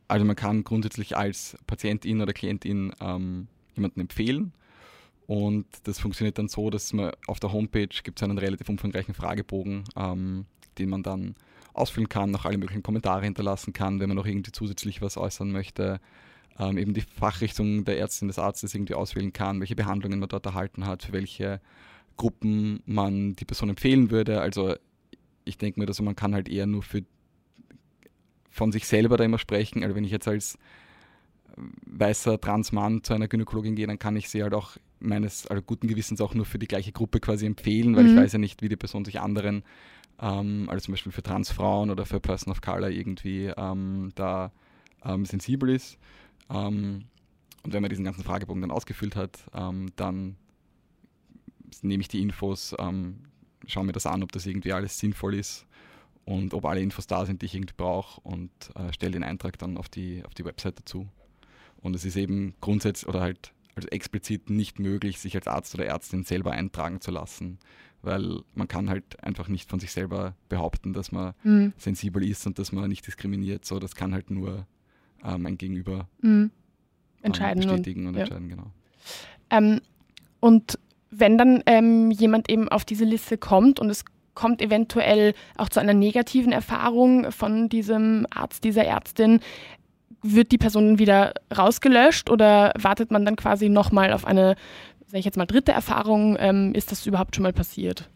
also man kann grundsätzlich als Patientin oder Klientin ähm, jemanden empfehlen. Und das funktioniert dann so, dass man auf der Homepage gibt es einen relativ umfangreichen Fragebogen, ähm, den man dann ausfüllen kann, noch alle möglichen Kommentare hinterlassen kann, wenn man noch irgendwie zusätzlich was äußern möchte. Ähm, eben die Fachrichtung der Ärztin, des Arztes irgendwie auswählen kann, welche Behandlungen man dort erhalten hat, für welche Gruppen man die Person empfehlen würde. Also ich denke mir, dass man kann halt eher nur für von sich selber da immer sprechen. Also wenn ich jetzt als weißer Transmann zu einer Gynäkologin gehe, dann kann ich sie halt auch meines also guten Gewissens auch nur für die gleiche Gruppe quasi empfehlen, weil mhm. ich weiß ja nicht, wie die Person sich anderen, ähm, also zum Beispiel für Transfrauen oder für Person of Color irgendwie ähm, da ähm, sensibel ist. Ähm, und wenn man diesen ganzen Fragebogen dann ausgefüllt hat, ähm, dann nehme ich die Infos, ähm, schaue mir das an, ob das irgendwie alles sinnvoll ist und ob alle Infos da sind, die ich irgendwie brauche und äh, stelle den Eintrag dann auf die, auf die Website dazu. Und es ist eben grundsätzlich oder halt also explizit nicht möglich, sich als Arzt oder Ärztin selber eintragen zu lassen, weil man kann halt einfach nicht von sich selber behaupten, dass man mhm. sensibel ist und dass man nicht diskriminiert. So, das kann halt nur ähm, ein Gegenüber mhm. entscheiden bestätigen und, und ja. entscheiden, genau. Ähm, und wenn dann ähm, jemand eben auf diese Liste kommt und es kommt eventuell auch zu einer negativen Erfahrung von diesem Arzt, dieser Ärztin, wird die Person wieder rausgelöscht oder wartet man dann quasi nochmal auf eine, sage ich jetzt mal, dritte Erfahrung? Ähm, ist das überhaupt schon mal passiert?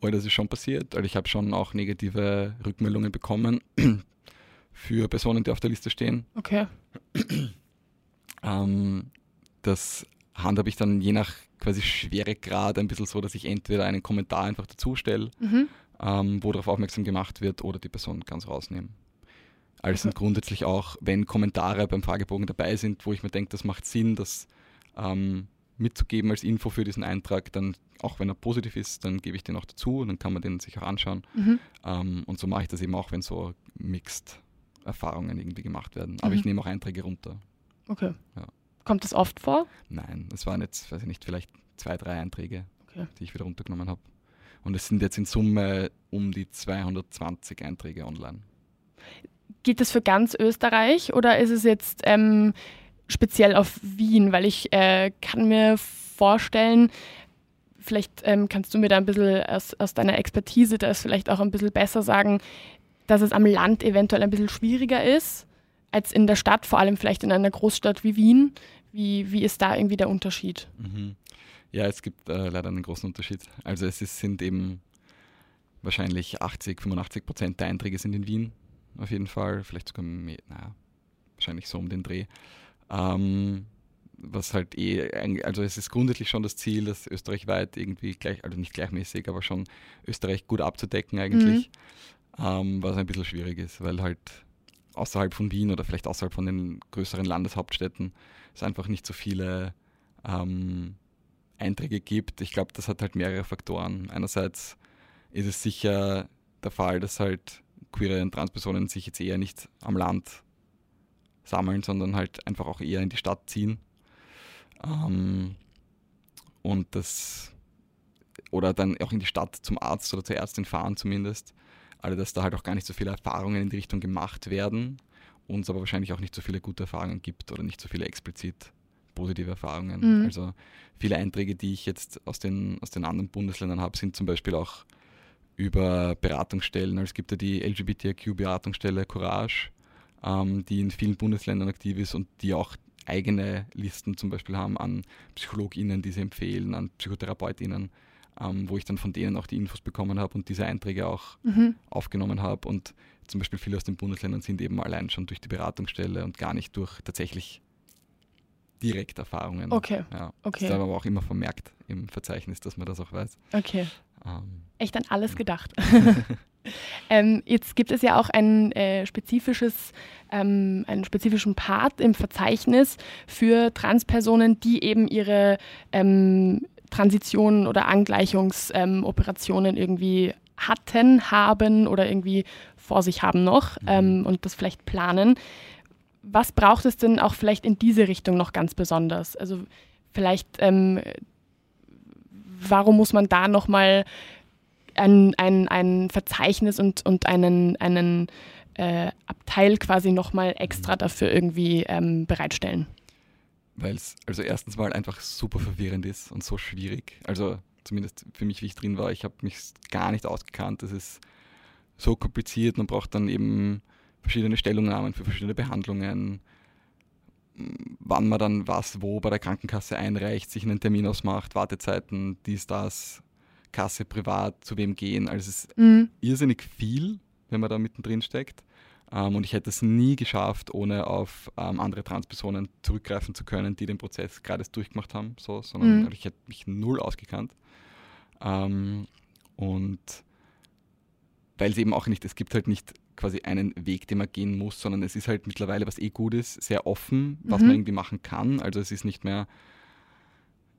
Oh, das ist schon passiert. Also ich habe schon auch negative Rückmeldungen bekommen für Personen, die auf der Liste stehen. Okay. Ähm, das handhabe ich dann je nach quasi Schweregrad ein bisschen so, dass ich entweder einen Kommentar einfach dazu stelle, mhm. ähm, wo darauf aufmerksam gemacht wird, oder die Person ganz rausnehmen. Also sind grundsätzlich auch, wenn Kommentare beim Fragebogen dabei sind, wo ich mir denke, das macht Sinn, das ähm, mitzugeben als Info für diesen Eintrag, dann auch wenn er positiv ist, dann gebe ich den auch dazu und dann kann man den sich auch anschauen. Mhm. Ähm, und so mache ich das eben auch, wenn so Mixed Erfahrungen irgendwie gemacht werden. Aber mhm. ich nehme auch Einträge runter. Okay. Ja. Kommt das oft vor? Nein, es waren jetzt, weiß ich nicht, vielleicht zwei, drei Einträge, Okay. die ich wieder runtergenommen habe. Und es sind jetzt in Summe um die 220 Einträge online. Geht das für ganz Österreich oder ist es jetzt ähm, speziell auf Wien? Weil ich äh, kann mir vorstellen, vielleicht ähm, kannst du mir da ein bisschen aus, aus deiner Expertise das vielleicht auch ein bisschen besser sagen, dass es am Land eventuell ein bisschen schwieriger ist als in der Stadt, vor allem vielleicht in einer Großstadt wie Wien. Wie, wie ist da irgendwie der Unterschied? Mhm. Ja, es gibt äh, leider einen großen Unterschied. Also es ist, sind eben wahrscheinlich 80, 85 Prozent der Einträge sind in Wien, auf jeden Fall. Vielleicht sogar mehr, naja, wahrscheinlich so um den Dreh. Ähm, was halt eh, also es ist grundsätzlich schon das Ziel, das österreichweit irgendwie gleich, also nicht gleichmäßig, aber schon Österreich gut abzudecken eigentlich. Ähm, was ein bisschen schwierig ist, weil halt außerhalb von Wien oder vielleicht außerhalb von den größeren Landeshauptstädten es einfach nicht so viele ähm, Einträge gibt. Ich glaube, das hat halt mehrere Faktoren. Einerseits ist es sicher der Fall, dass halt queere und Transpersonen sich jetzt eher nicht am Land sammeln, sondern halt einfach auch eher in die Stadt ziehen. Ähm, und das oder dann auch in die Stadt zum Arzt oder zur Ärztin fahren zumindest. Also dass da halt auch gar nicht so viele Erfahrungen in die Richtung gemacht werden, uns aber wahrscheinlich auch nicht so viele gute Erfahrungen gibt oder nicht so viele explizit positive Erfahrungen. Mhm. Also viele Einträge, die ich jetzt aus den, aus den anderen Bundesländern habe, sind zum Beispiel auch über Beratungsstellen. Also es gibt ja die LGBTQ-Beratungsstelle Courage, ähm, die in vielen Bundesländern aktiv ist und die auch eigene Listen zum Beispiel haben an PsychologInnen, die sie empfehlen, an PsychotherapeutInnen, ähm, wo ich dann von denen auch die Infos bekommen habe und diese Einträge auch Mhm. aufgenommen habe. Und zum Beispiel viele aus den Bundesländern sind eben allein schon durch die Beratungsstelle und gar nicht durch tatsächlich direkte Erfahrungen. Okay, Ja. okay. Ist aber auch immer vermerkt im Verzeichnis, dass man das auch weiß. okay. Ähm, Echt an alles gedacht. ähm, jetzt gibt es ja auch ein äh, spezifisches, ähm, einen spezifischen Part im Verzeichnis für Transpersonen, die eben ihre ähm, Transitionen oder Angleichungsoperationen irgendwie hatten, haben oder irgendwie vor sich haben noch Mhm. ähm, und das vielleicht planen. Was braucht es denn auch vielleicht in diese Richtung noch ganz besonders? Also vielleicht, ähm, warum muss man da nochmal ein, ein, ein Verzeichnis und, und einen, einen äh, Abteil quasi nochmal extra dafür irgendwie ähm, bereitstellen? Weil es also erstens mal einfach super verwirrend ist und so schwierig. Also zumindest für mich, wie ich drin war, ich habe mich gar nicht ausgekannt. Das ist so kompliziert. Man braucht dann eben verschiedene Stellungnahmen für verschiedene Behandlungen, wann man dann was wo bei der Krankenkasse einreicht, sich einen Termin ausmacht, Wartezeiten, dies, das, Kasse privat, zu wem gehen. Also es ist Mhm. irrsinnig viel, wenn man da mittendrin steckt. Ähm, und ich hätte es nie geschafft, ohne auf ähm, andere Transpersonen zurückgreifen zu können, die den Prozess gerade durchgemacht haben, so, sondern Mhm. also ich hätte mich null ausgekannt. Ähm, und weil es eben auch nicht, es gibt halt nicht quasi einen Weg, den man gehen muss, sondern es ist halt mittlerweile, was eh gut ist, sehr offen, was Mhm. man irgendwie machen kann. Also es ist nicht mehr,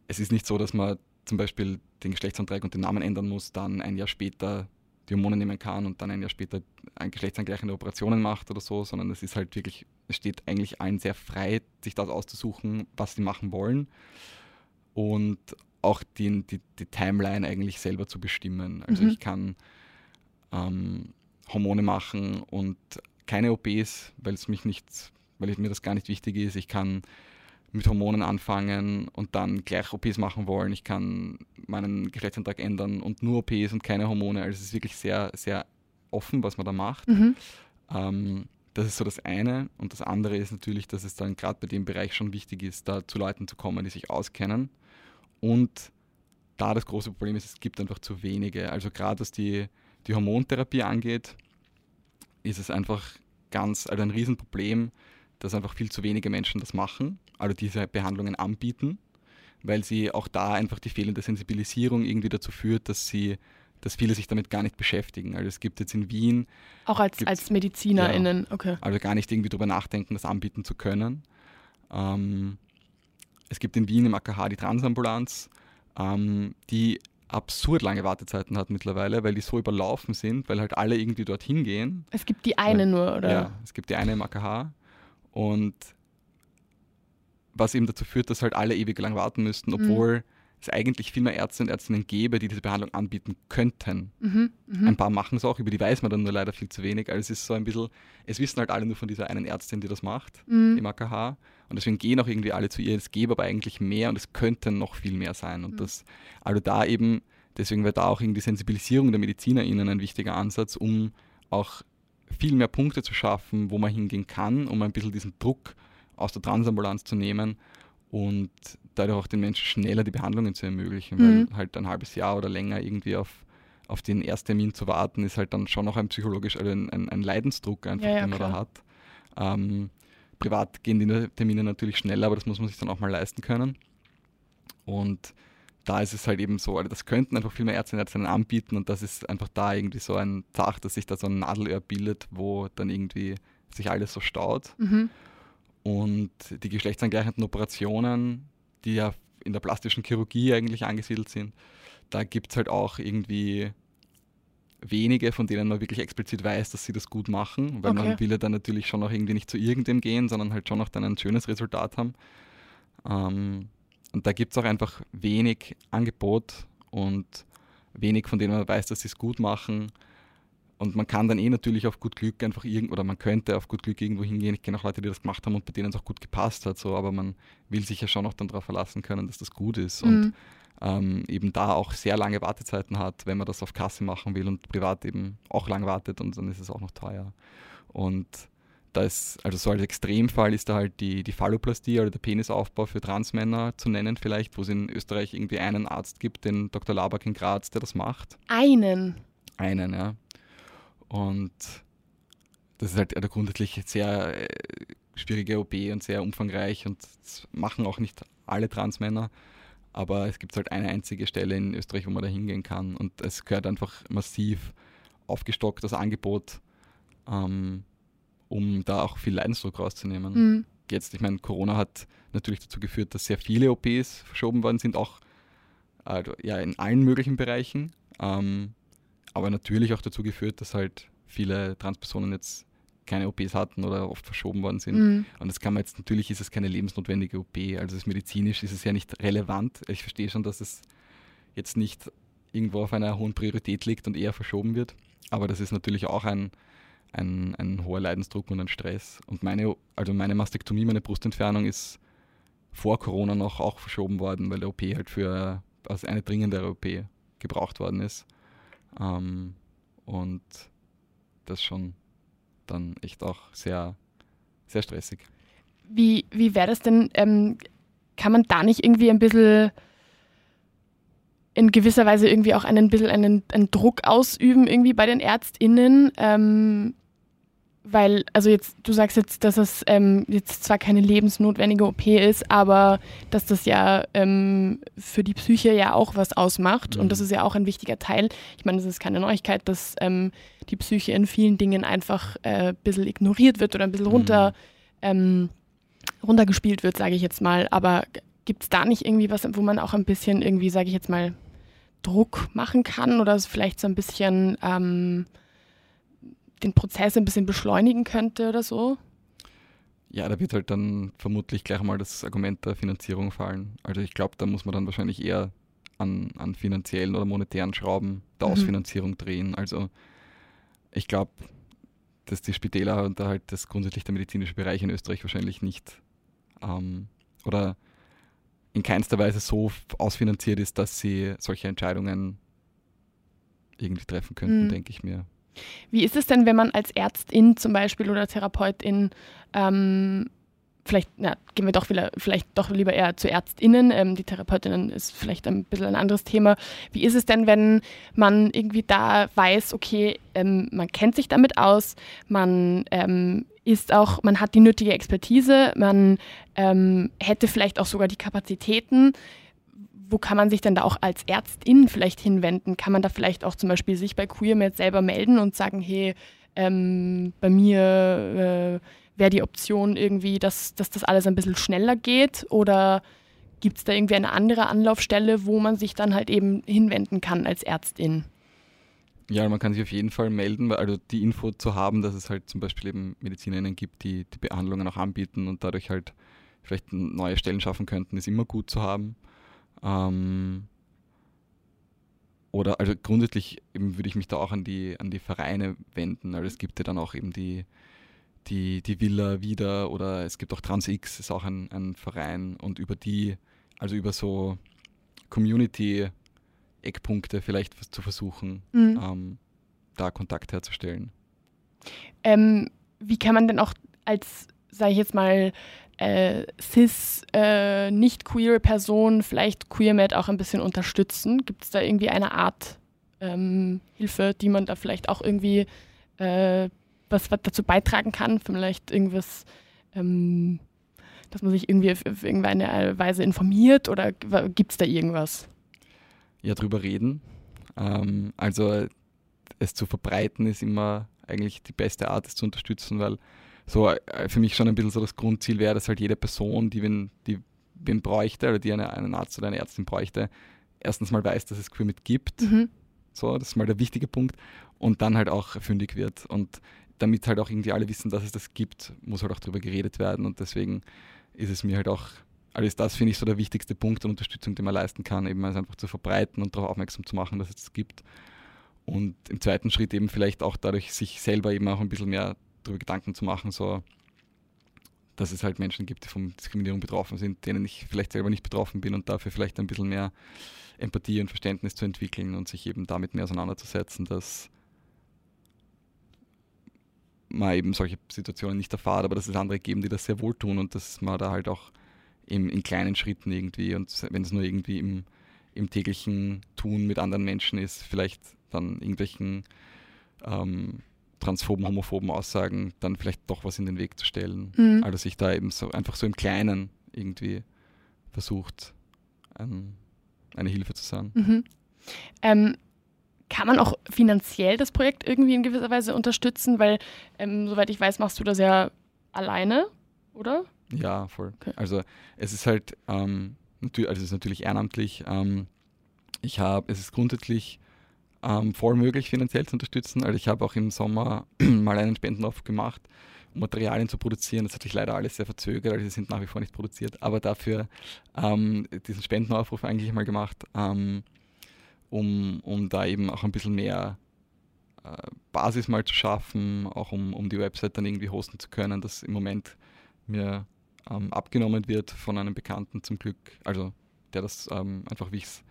es ist nicht so, dass man zum Beispiel den Geschlechtsantrag und den Namen ändern muss, dann ein Jahr später die Hormone nehmen kann und dann ein Jahr später ein geschlechtsangleichende Operationen macht oder so, sondern es ist halt wirklich, es steht eigentlich allen sehr frei, sich das auszusuchen, was sie machen wollen und auch die, die, die Timeline eigentlich selber zu bestimmen. Also Mhm. ich kann ähm, Hormone machen und keine OPs, weil es mich nicht, weil mir das gar nicht wichtig ist. Ich kann mit Hormonen anfangen und dann gleich OPs machen wollen. Ich kann meinen Geschlechtsantrag ändern und nur OPs und keine Hormone. Also es ist wirklich sehr, sehr offen, was man da macht. Mhm. Ähm, das ist so das eine. Und das andere ist natürlich, dass es dann gerade bei dem Bereich schon wichtig ist, da zu Leuten zu kommen, die sich auskennen. Und da das große Problem ist, es gibt einfach zu wenige. Also gerade was die, die Hormontherapie angeht, ist es einfach ganz, also ein Riesenproblem, dass einfach viel zu wenige Menschen das machen, also diese Behandlungen anbieten, weil sie auch da einfach die fehlende Sensibilisierung irgendwie dazu führt, dass sie, dass viele sich damit gar nicht beschäftigen. Also es gibt jetzt in Wien Auch als, als MedizinerInnen, okay. also gar nicht irgendwie drüber nachdenken, das anbieten zu können. Ähm, es gibt in Wien im AKH die Transambulanz, ähm, die absurd lange Wartezeiten hat mittlerweile, weil die so überlaufen sind, weil halt alle irgendwie dorthin gehen. Es gibt die eine nur, oder? Ja, es gibt die eine im AKH und was eben dazu führt, dass halt alle ewig lang warten müssten, Mhm. Es eigentlich viel mehr Ärzte und Ärztinnen gäbe, die diese Behandlung anbieten könnten. Mhm. Mhm. Ein paar machen es auch, über die weiß man dann nur leider viel zu wenig. Also es ist so ein bisschen, es wissen halt alle nur von dieser einen Ärztin, die das macht Mhm. im AKH. Und deswegen gehen auch irgendwie alle zu ihr. Es gäbe aber eigentlich mehr und es könnten noch viel mehr sein. Und Mhm. das, also da eben, deswegen wäre da auch irgendwie Sensibilisierung der MedizinerInnen ein wichtiger Ansatz, um auch viel mehr Punkte zu schaffen, wo man hingehen kann, um ein bisschen diesen Druck aus der Transambulanz zu nehmen und dadurch auch den Menschen schneller die Behandlungen zu ermöglichen, Mhm. weil halt ein halbes Jahr oder länger irgendwie auf, auf den Ersttermin zu warten, ist halt dann schon noch ein psychologisch, also ein, ein, ein Leidensdruck einfach, Ja, ja, den man klar. da hat. Ähm, privat gehen die Termine natürlich schneller, aber das muss man sich dann auch mal leisten können. Und da ist es halt eben so, also das könnten einfach viel mehr Ärzte und Ärztinnen anbieten und das ist einfach da irgendwie so ein Dach, dass sich da so ein Nadelöhr bildet, wo dann irgendwie sich alles so staut. Mhm. Und die geschlechtsangleichenden Operationen, die ja in der plastischen Chirurgie eigentlich angesiedelt sind, da gibt es halt auch irgendwie wenige, von denen man wirklich explizit weiß, dass sie das gut machen, weil Okay. man will ja dann natürlich schon auch irgendwie nicht zu irgendem gehen, sondern halt schon auch dann ein schönes Resultat haben. Ähm, und da gibt es auch einfach wenig Angebot und wenig, von denen man weiß, dass sie es gut machen. Und man kann dann eh natürlich auf gut Glück einfach irgend oder man könnte auf gut Glück irgendwo hingehen. Ich kenne auch Leute, die das gemacht haben und bei denen es auch gut gepasst hat, so, aber man will sich ja schon auch dann darauf verlassen können, dass das gut ist. Und Mhm. ähm, eben da auch sehr lange Wartezeiten hat, wenn man das auf Kasse machen will und privat eben auch lang wartet und dann ist es auch noch teuer. Und da ist, also so als Extremfall ist da halt die, die Phalloplastie oder der Penisaufbau für Transmänner zu nennen vielleicht, wo es in Österreich irgendwie einen Arzt gibt, den Dr. Labak in Graz, der das macht. Einen. Einen, ja. Und das ist halt eine grundsätzlich sehr äh, schwierige OP und sehr umfangreich und das machen auch nicht alle Transmänner. Aber es gibt halt eine einzige Stelle in Österreich, wo man da hingehen kann. Und es gehört einfach massiv aufgestockt, das Angebot, ähm, um da auch viel Leidensdruck rauszunehmen. Mhm. Jetzt, ich meine, Corona hat natürlich dazu geführt, dass sehr viele OPs verschoben worden sind, auch also, ja, in allen möglichen Bereichen. Ähm, aber natürlich auch dazu geführt, dass halt viele Transpersonen jetzt keine OPs hatten oder oft verschoben worden sind. Mhm. Und das kann man jetzt, natürlich ist es keine lebensnotwendige OP, also ist medizinisch ist es ja nicht relevant. Ich verstehe schon, dass es jetzt nicht irgendwo auf einer hohen Priorität liegt und eher verschoben wird. Aber das ist natürlich auch ein, ein, ein hoher Leidensdruck und ein Stress. Und meine, also meine Mastektomie, meine Brustentfernung ist vor Corona noch auch verschoben worden, weil der OP halt für also eine dringendere OP gebraucht worden ist. Ähm, und das schon dann echt auch sehr, sehr stressig. Wie, wie wäre das denn? Ähm, kann man da nicht irgendwie ein bisschen in gewisser Weise irgendwie auch einen bisschen einen, einen Druck ausüben, irgendwie bei den ÄrztInnen? Ähm, weil, also jetzt, du sagst jetzt, dass es ähm, jetzt zwar keine lebensnotwendige OP ist, aber dass das ja ähm, für die Psyche ja auch was ausmacht. Mhm. Und das ist ja auch ein wichtiger Teil. Ich meine, es ist keine Neuigkeit, dass ähm, die Psyche in vielen Dingen einfach äh, ein bisschen ignoriert wird oder ein bisschen runter, ähm, runtergespielt wird, sage ich jetzt mal. Aber gibt es da nicht irgendwie was, wo man auch ein bisschen irgendwie, sage ich jetzt mal, Druck machen kann oder vielleicht so ein bisschen ähm, den Prozess ein bisschen beschleunigen könnte oder so? Ja, da wird halt dann vermutlich gleich mal das Argument der Finanzierung fallen. Also ich glaube, da muss man dann wahrscheinlich eher an, an finanziellen oder monetären Schrauben der Mhm. Ausfinanzierung drehen. Also ich glaube, dass die Spitäler und da halt das grundsätzlich der medizinische Bereich in Österreich wahrscheinlich nicht ähm, oder in keinster Weise so ausfinanziert ist, dass sie solche Entscheidungen irgendwie treffen könnten, Mhm. denke ich mir. Wie ist es denn, wenn man als Ärztin zum Beispiel oder Therapeutin ähm, vielleicht, na, gehen wir doch wieder, vielleicht doch lieber eher zu ÄrztInnen. Ähm, die Therapeutinnen ist vielleicht ein bisschen ein anderes Thema. Wie ist es denn, wenn man irgendwie da weiß, okay, ähm, man kennt sich damit aus, man ähm, ist auch, man hat die nötige Expertise, man ähm, hätte vielleicht auch sogar die Kapazitäten. Wo kann man sich denn da auch als Ärztin vielleicht hinwenden? Kann man da vielleicht auch zum Beispiel sich bei QueerMed selber melden und sagen, hey, ähm, bei mir äh, wäre die Option irgendwie, dass, dass das alles ein bisschen schneller geht? Oder gibt es da irgendwie eine andere Anlaufstelle, wo man sich dann halt eben hinwenden kann als Ärztin? Ja, man kann sich auf jeden Fall melden, weil also die Info zu haben, dass es halt zum Beispiel eben MedizinerInnen gibt, die die Behandlungen auch anbieten und dadurch halt vielleicht neue Stellen schaffen könnten, ist immer gut zu haben. Ähm, oder also grundsätzlich würde ich mich da auch an die, an die Vereine wenden. Also es gibt ja dann auch eben die, die, die Villa wieder oder es gibt auch TransX, ist auch ein, ein Verein und über die, also über so Community-Eckpunkte vielleicht zu versuchen, mhm. ähm, da Kontakt herzustellen. Ähm, wie kann man denn auch als, sage ich jetzt mal, äh, cis, äh, nicht queer Person vielleicht QueerMed auch ein bisschen unterstützen? Gibt es da irgendwie eine Art ähm, Hilfe, die man da vielleicht auch irgendwie äh, was, was, dazu beitragen kann? Vielleicht irgendwas, ähm, dass man sich irgendwie auf, auf irgendeine Weise informiert oder gibt es da irgendwas? Ja, drüber reden. Ähm, also es zu verbreiten ist immer eigentlich die beste Art, es zu unterstützen, weil so äh, für mich schon ein bisschen so das Grundziel wäre, dass halt jede Person, die wen, die wen bräuchte oder die eine, einen Arzt oder eine Ärztin bräuchte, erstens mal weiß, dass es Queermit gibt. Mhm. So, das ist mal der wichtige Punkt. Und dann halt auch fündig wird. Und damit halt auch irgendwie alle wissen, dass es das gibt, muss halt auch darüber geredet werden. Und deswegen ist es mir halt auch, alles das finde ich so der wichtigste Punkt der Unterstützung, die man leisten kann, eben also einfach zu verbreiten und darauf aufmerksam zu machen, dass es das gibt. Und im zweiten Schritt eben vielleicht auch dadurch sich selber eben auch ein bisschen mehr darüber Gedanken zu machen, so dass es halt Menschen gibt, die von Diskriminierung betroffen sind, denen ich vielleicht selber nicht betroffen bin und dafür vielleicht ein bisschen mehr Empathie und Verständnis zu entwickeln und sich eben damit mehr auseinanderzusetzen, dass man eben solche Situationen nicht erfahrt, aber dass es andere geben, die das sehr wohl tun und dass man da halt auch eben in kleinen Schritten irgendwie und wenn es nur irgendwie im, im täglichen Tun mit anderen Menschen ist, vielleicht dann irgendwelchen ähm, transphoben, homophoben Aussagen dann vielleicht doch was in den Weg zu stellen. Mhm. Also sich da eben so einfach so im Kleinen irgendwie versucht, ein, eine Hilfe zu sein. Mhm. Ähm, kann man auch finanziell das Projekt irgendwie in gewisser Weise unterstützen? Weil, ähm, soweit ich weiß, machst du das ja alleine, oder? Ja, voll. Okay. Also es ist halt, ähm, natürlich, also es ist natürlich ehrenamtlich. Ähm, ich habe, es ist grundsätzlich ähm, voll möglich, finanziell zu unterstützen. Also ich habe auch im Sommer mal einen Spendenaufruf gemacht, um Materialien zu produzieren. Das hat sich leider alles sehr verzögert, also sie sind nach wie vor nicht produziert. Aber dafür ähm, diesen Spendenaufruf eigentlich mal gemacht, ähm, um, um da eben auch ein bisschen mehr äh, Basis mal zu schaffen, auch um, um die Website dann irgendwie hosten zu können, das im Moment mir ähm, abgenommen wird von einem Bekannten zum Glück. Also der das ähm, einfach, wie ich es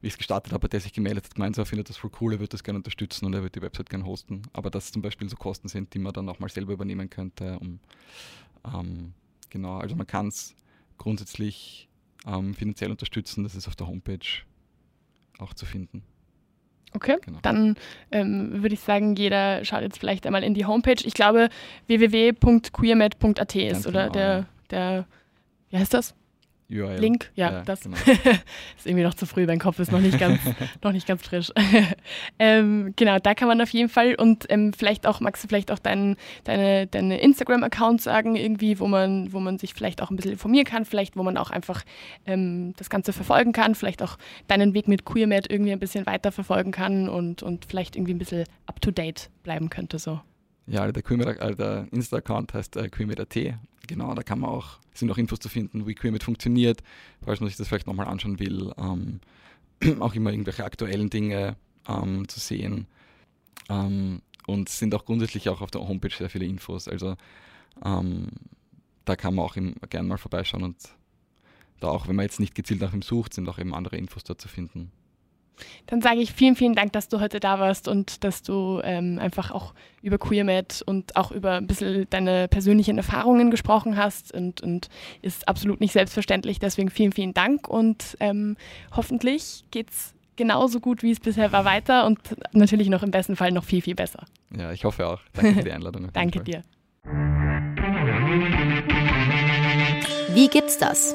wie ich es gestartet habe, der sich gemeldet hat, gemeint, er findet das voll cool, er würde das gerne unterstützen und er würde die Website gerne hosten. Aber dass zum Beispiel so Kosten sind, die man dann auch mal selber übernehmen könnte. Um, ähm, genau, also man kann es grundsätzlich ähm, finanziell unterstützen, das ist auf der Homepage auch zu finden. Okay, genau. dann ähm, würde ich sagen, jeder schaut jetzt vielleicht einmal in die Homepage. Ich glaube, www.queermed.at ist, Ganz oder genau, der, der, wie heißt das? URL. Link, ja, ja das genau. ist irgendwie noch zu früh, mein Kopf ist noch nicht ganz, noch nicht ganz frisch. ähm, genau, da kann man auf jeden Fall und ähm, vielleicht auch, magst du vielleicht auch dein, deine, deine Instagram-Account sagen, irgendwie, wo man, wo man sich vielleicht auch ein bisschen informieren kann, vielleicht wo man auch einfach ähm, das Ganze verfolgen kann, vielleicht auch deinen Weg mit QueerMed irgendwie ein bisschen weiter verfolgen kann und, und vielleicht irgendwie ein bisschen up-to-date bleiben könnte so. Ja, der, also der Insta-Account heißt äh, QueerMed.at Genau, da kann man auch, sind auch Infos zu finden, wie Queermit funktioniert, falls man sich das vielleicht nochmal anschauen will. Ähm, auch immer irgendwelche aktuellen Dinge ähm, zu sehen. Ähm, und sind auch grundsätzlich auch auf der Homepage sehr viele Infos. Also ähm, da kann man auch gerne mal vorbeischauen und da auch, wenn man jetzt nicht gezielt nach ihm sucht, sind auch eben andere Infos dort zu finden. Dann sage ich vielen, vielen Dank, dass du heute da warst und dass du ähm, einfach auch über QueerMed und auch über ein bisschen deine persönlichen Erfahrungen gesprochen hast und, und ist absolut nicht selbstverständlich. Deswegen vielen, vielen Dank und ähm, hoffentlich geht es genauso gut, wie es bisher war, weiter und natürlich noch im besten Fall noch viel, viel besser. Ja, ich hoffe auch. Danke für die Einladung. Danke dir. Wie gibt's das?